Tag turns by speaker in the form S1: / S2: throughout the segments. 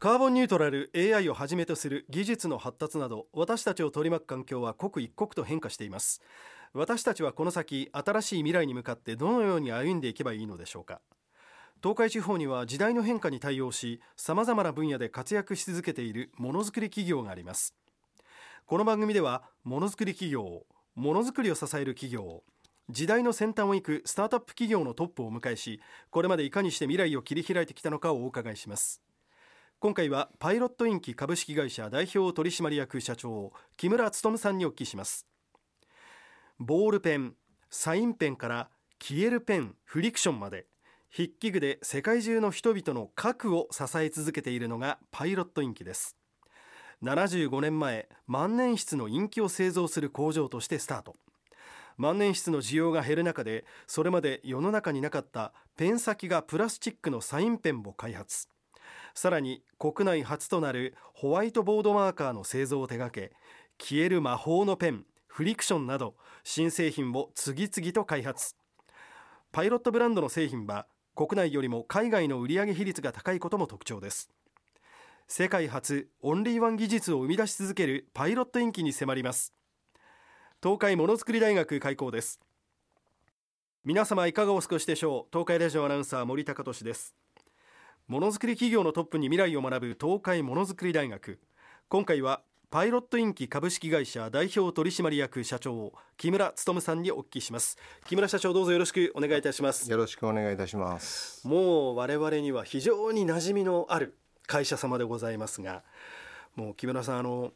S1: カーボンニュートラル AI をはじめとする技術の発達など私たちを取り巻く環境は刻一刻と変化しています。私たちはこの先新しい未来に向かってどのように歩んでいけばいいのでしょうか。東海地方には時代の変化に対応し様々な分野で活躍し続けているものづくり企業があります。この番組ではものづくり企業ものづくりを支える企業時代の先端を行くスタートアップ企業のトップをお迎えしこれまでいかにして未来を切り開いてきたのかをお伺いします。今回はパイロットインキ株式会社代表取締役社長木村勉さんにお聞きします。ボールペンサインペンから消えるペンフリクションまで筆記具で世界中の人々の核を支え続けているのがパイロットインキです。75年前万年筆のインキを製造する工場としてスタート。万年筆の需要が減る中でそれまで世の中になかったペン先がプラスチックのサインペンを開発。さらに国内初となるホワイトボードマーカーの製造を手掛け消える魔法のペンフリクションなど新製品を次々と開発。パイロットブランドの製品は国内よりも海外の売上比率が高いことも特徴です。世界初オンリーワン技術を生み出し続けるパイロットインキに迫ります。東海ものづくり大学開校です。皆様いかがお過ごしでしょう？東海ラジオアナウンサー森高俊です。ものづくり企業のトップに未来を学ぶ東海ものづくり大学。今回はパイロットインキ株式会社代表取締役社長木村勉さんにお聞きします。木村社長どうぞよろしくお願いいたします。
S2: よろしくお願いいたします。
S1: もう我々には非常に馴染みのある会社様でございますがもう木村さんあの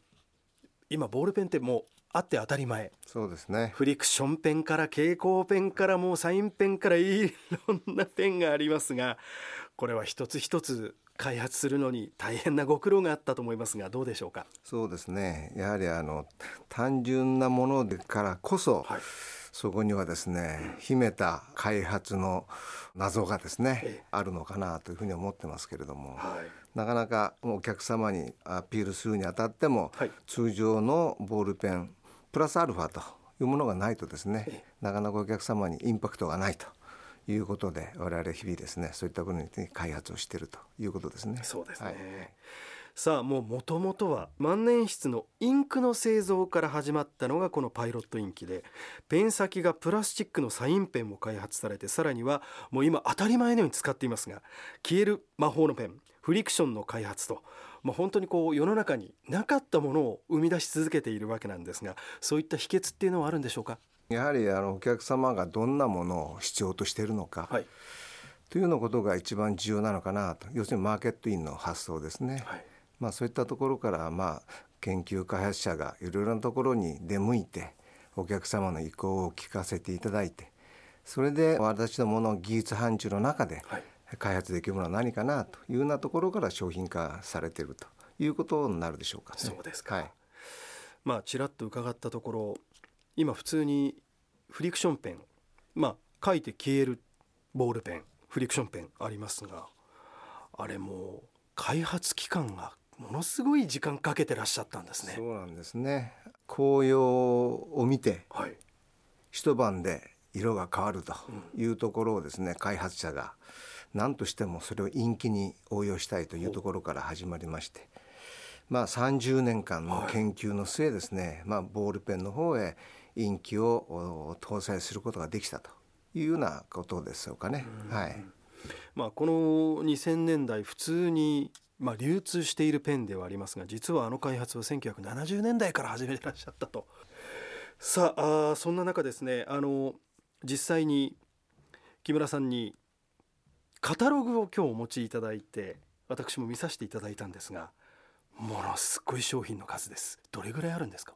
S1: 今ボールペンってもうあって当たり前。
S2: そうですね。
S1: フリクションペンから蛍光ペンからもうサインペンからいろんなペンがありますがこれは一つ一つ開発するのに大変なご苦労があったと思いますがどうでしょうか？
S2: そうですね。やはりあの単純なものでからこそ、はい、そこにはですね秘めた開発の謎がですね、ええ、あるのかなというふうに思ってますけれども、はい、なかなかお客様にアピールするにあたっても、はい、通常のボールペンプラスアルファというものがないとですね、え、なかなかお客様にインパクトがないと。いうことで我々日々ですねそういったことに開発をしているということですね。
S1: そうですね、はい、さあもうもともとは万年筆のインクの製造から始まったのがこのパイロットインキでペン先がプラスチックのサインペンも開発されてさらにはもう今当たり前のように使っていますが消える魔法のペンフリクションの開発とまあ、本当にこう世の中になかったものを生み出し続けているわけなんですがそういった秘訣っていうのはあるんでしょうか？
S2: やはりあのお客様がどんなものを必要としているのか、はい、というようなことが一番重要なのかなと。要するにマーケットインの発想ですね、はい、まあ、そういったところからまあ研究開発者がいろいろなところに出向いてお客様の意向を聞かせていただいてそれで私どもの技術範疇の中で開発できるものは何かなというようなところから商品化されているということになるでしょうか、ね、
S1: そうですか、はい、まあちらっと伺ったところ今普通にフリクションペン。まあ書いて消えるボールペンフリクションペンありますがあれも開発期間がものすごい時間かけてらっしゃったんですね。
S2: そうなんですね。紅葉を見て、はい、一晩で色が変わるというところをですね、うん、開発者が何としてもそれを陰気に応用したいというところから始まりまして。まあ、30年間の研究の末ですね、はい、まあ、ボールペンの方へインキを搭載することができたというようなことでしょうかね。はい。
S1: まあこの2000年代普通にまあ流通しているペンではありますが実はあの開発は1970年代から始めてらっしゃったと。さああそんな中ですねあの実際に木村さんにカタログを今日お持ちいただいて私も見させていただいたんですがものすごい商品の数です。どれぐらいあるんですか？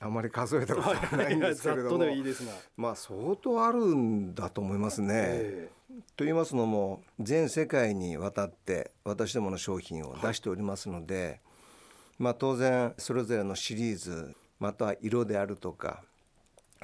S2: あまり数えたことはないんですけれども。まあ相当あるんだと思いますね。えー、と言いますのも全世界にわたって私どもの商品を出しておりますので、はい、まあ、当然それぞれのシリーズまたは色であるとか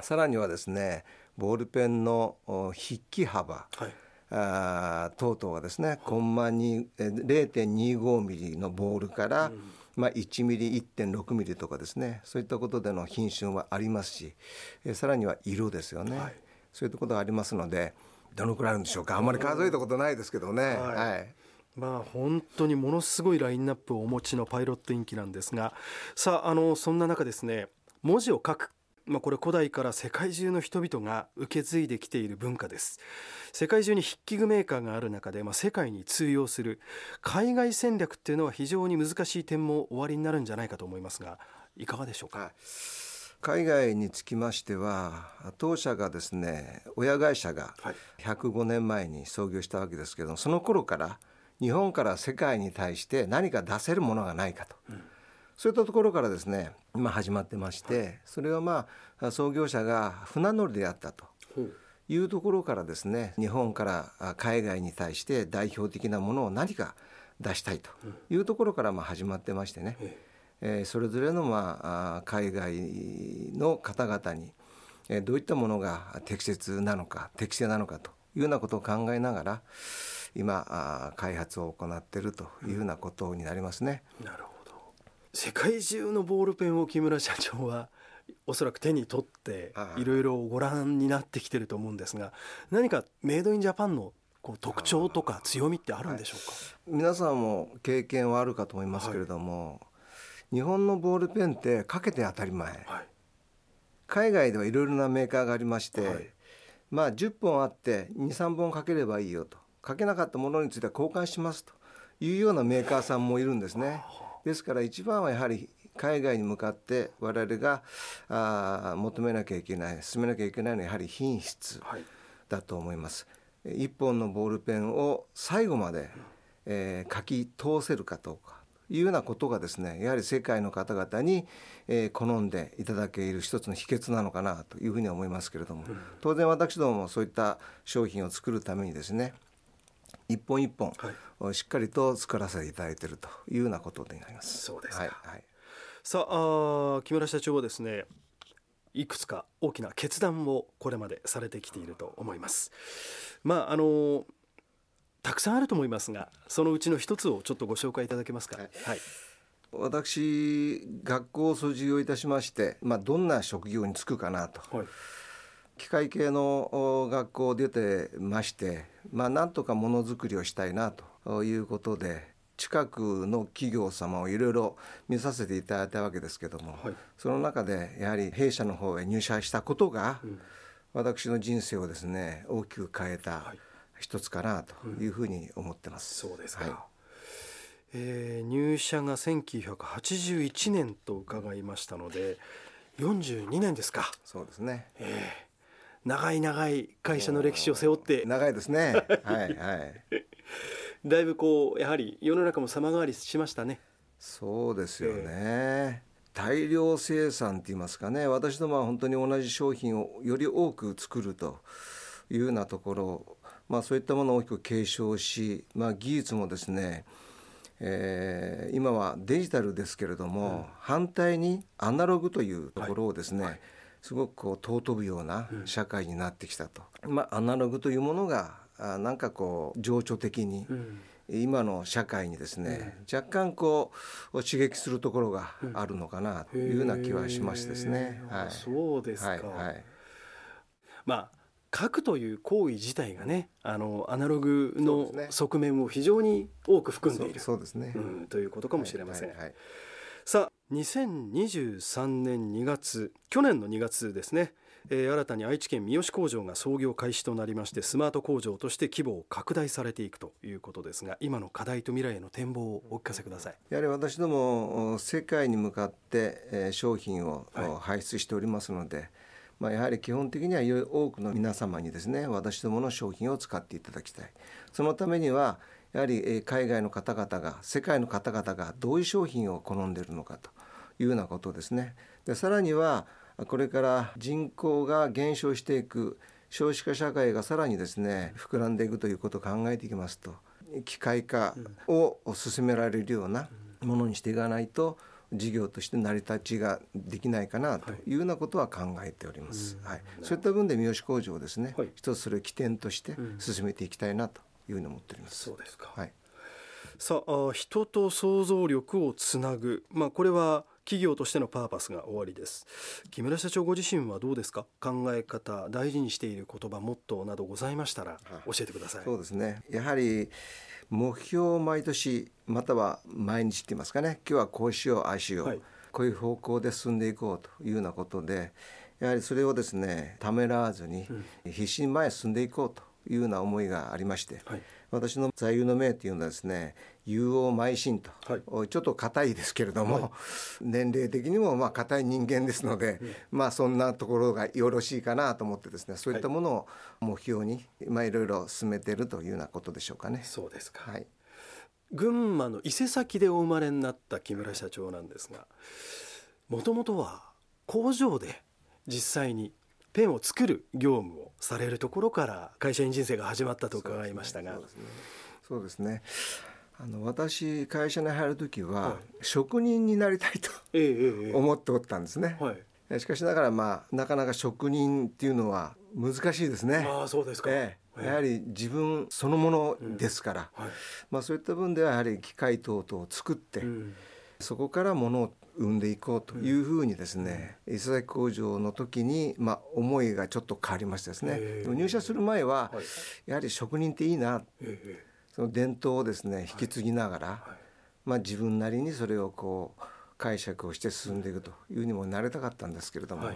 S2: さらにはですねボールペンの筆記幅、はい。あ等々はですね、コンマ0.25ミリのボールから、うん。まあ、1ミリ1.6ミリとかですね。そういったことでの品種はありますし、えさらには色ですよね、はい、そういったことがありますのでどのくらいあるんでしょうか。あん。まり数えたことないですけどね。はい、はい。
S1: まあ本当にものすごいラインナップをお持ちのパイロットインキなんですがさああのそんな中ですね文字を書くまあ、これ古代から世界中の人々が受け継いできている文化です。世界中に筆記具メーカーがある中で、まあ、世界に通用する海外戦略っていうのは非常に難しい点もおありになるんじゃないかと思いますがいかがでしょうか、はい。
S2: 海外につきましては当社がですね親会社が105年前に創業したわけですけどその頃から日本から世界に対して何か出せるものがないかと、うん、そういったところからですね今始まってまして、それはまあ創業者が船乗りであったと。いうところからですね日本から海外に対して代表的なものを何か出したいというところからまあ始まってましてね、えー、それぞれのまあ海外の方々にどういったものが適切なのか適正なのかというようなことを考えながら今開発を行っているというようなことになりますね。
S1: なるほど世界中のボールペンを木村社長はおそらく手に取っていろいろご覧になってきてると思うんですが何かメイドインジャパンのこう特徴とか強みってあるんでしょうか、はい、
S2: 皆さんも経験はあるかと思いますけれども、はい、日本のボールペンってかけて当たり前、はい、海外ではいろいろなメーカーがありまして、まあ10本あって23本かければいいよと。かけなかったものについては交換しますというようなメーカーさんもいるんですね。ですから一番はやはり海外に向かって我々があ求めなきゃいけない進めなきゃいけないのはやはり品質だと思います。はい、一本のボールペンを最後まで、えー、書き通せるかどうかいうようなことがですねやはり世界の方々に、えー、好んでいただける一つの秘訣なのかなというふうに思いますけれども、うん、当然私どももそういった商品を作るためにですね一本一本、はい、しっかりと作らせていただいているというようなことになります。
S1: そうですはい、はい。さあ木村社長はですねいくつか大きな決断をこれまでされてきていると思います。まああのたくさんあると思いますがそのうちの一つをちょっとご紹介いただけますか、はい、はい、
S2: 私学校を卒業いたしまして、まあ、どんな職業に就くかなと、はい、機械系の学校を出てまして、まあ、なんとかものづくりをしたいなということで近くの企業様をいろいろ見させていただいたわけですけども、はい、その中でやはり弊社の方へ入社したことが、うん、私の人生をですね大きく変えた一つかなというふうに思ってます。
S1: うん、そうですか、はい、えー、入社が1981年と伺いましたので42年ですか。
S2: そうですね、え
S1: ー、長い長い会社の歴史を背負って。
S2: 長いですね。はいはい。
S1: だいぶこうやはり世の中も様変わりしましたね。
S2: そうですよね、えー、大量生産って言いますかね。私どもは本当に同じ商品をより多く作るというようなところまあそういったものを大きく継承し、まあ、技術もですねえー、今はデジタルですけれども、うん、反対にアナログというところをですね、はいはい、すごくこう尊ぶような社会になってきたと、うん、まあ、アナログというものがあなんかこう情緒的に、今の社会にですね、うん、若干こう刺激するところがあるのかなというような気はしますですね。
S1: はい、そうですか、はいはい、まあ書くという行為自体がねあのアナログの側面を非常に多く含んでいる。
S2: そうですね、
S1: うん、ということかもしれません。はいはいはい、さあ2023年2月去年の2月ですねえー、新たに愛知県三好工場が創業開始となりましてスマート工場として規模を拡大されていくということですが今の課題と未来への展望をお聞かせください。
S2: やはり私ども世界に向かって、えー、商品を、排出しておりますので、まあ、やはり基本的には多くの皆様にですね私どもの商品を使っていただきたい。そのためにはやはり海外の方々が世界の方々がどういう商品を好んでいるのかというようなことですね。でさらにはこれから人口が減少していく少子化社会がさらにですね膨らんでいくということを考えていきますと機械化を進められるようなものにしていかないと事業として成り立ちができないかなというようなことは考えております。はい、そういった分で三好工場をですね、はい、一つそれを起点として進めていきたいなというふうに思っております。
S1: そうですか。はい。さあ人と想像力をつなぐ、まあ、これは企業としてのパーパスが終わりです。木村社長ご自身はどうですか？考え方大事にしている言葉モットーなどございましたら教えてください。
S2: そうですね。やはり目標を毎年または毎日って言いますかね。今日はこうしようああしよう、はい、こういう方向で進んでいこうというようなことでやはりそれをですねためらわずに必死に前へ進んでいこうというような思いがありまして、はい、私の座右の銘というのはですね有王邁進と、はい、ちょっと硬いですけれども、はい、年齢的にもまあ硬い人間ですので、うん、まあそんなところがよろしいかなと思ってですねそういったものを目標に、まあいろいろ進めているというようなことでしょうかね。
S1: そうですか、はい、群馬の伊勢崎でお生まれになった木村社長なんですがもともとは工場で実際にペンを作る業務をされるところから会社員人生が始まったと伺いましたが。
S2: そうですね。あの私会社に入る時は、職人になりたいと、思っておったんですね、はい、しかしながらまあなかなか職人っていうのは難しいですね。
S1: あそうですか、え
S2: え、やはり自分そのものですから、うん。はい、まあ、そういった分ではやはり機械等々を作って、うん、そこからものを生んでいこうというふうにですね、伊勢崎工場の時に、まあ、思いがちょっと変わりましてですね。入社する前は、やはり職人っていいな、その伝統をですね引き継ぎながら、まあ、自分なりにそれをこう解釈をして進んでいくというにもなりたかったんですけれども、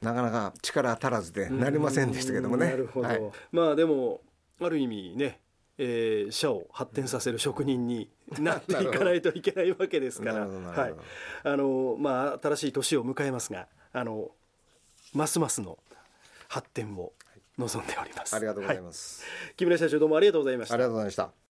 S2: なかなか力足らずでなりませんでしたけどもね。
S1: なるほど、はい、まあでもある意味ねえー、社を発展させる職人になっていかないといけないわけですから、はい、あのまあ新しい年を迎えますが、あのますますの発展を望んでおります。
S2: ありがとうございます。
S1: はい、木村社長どうもありがとうございました。
S2: ありがとうございました。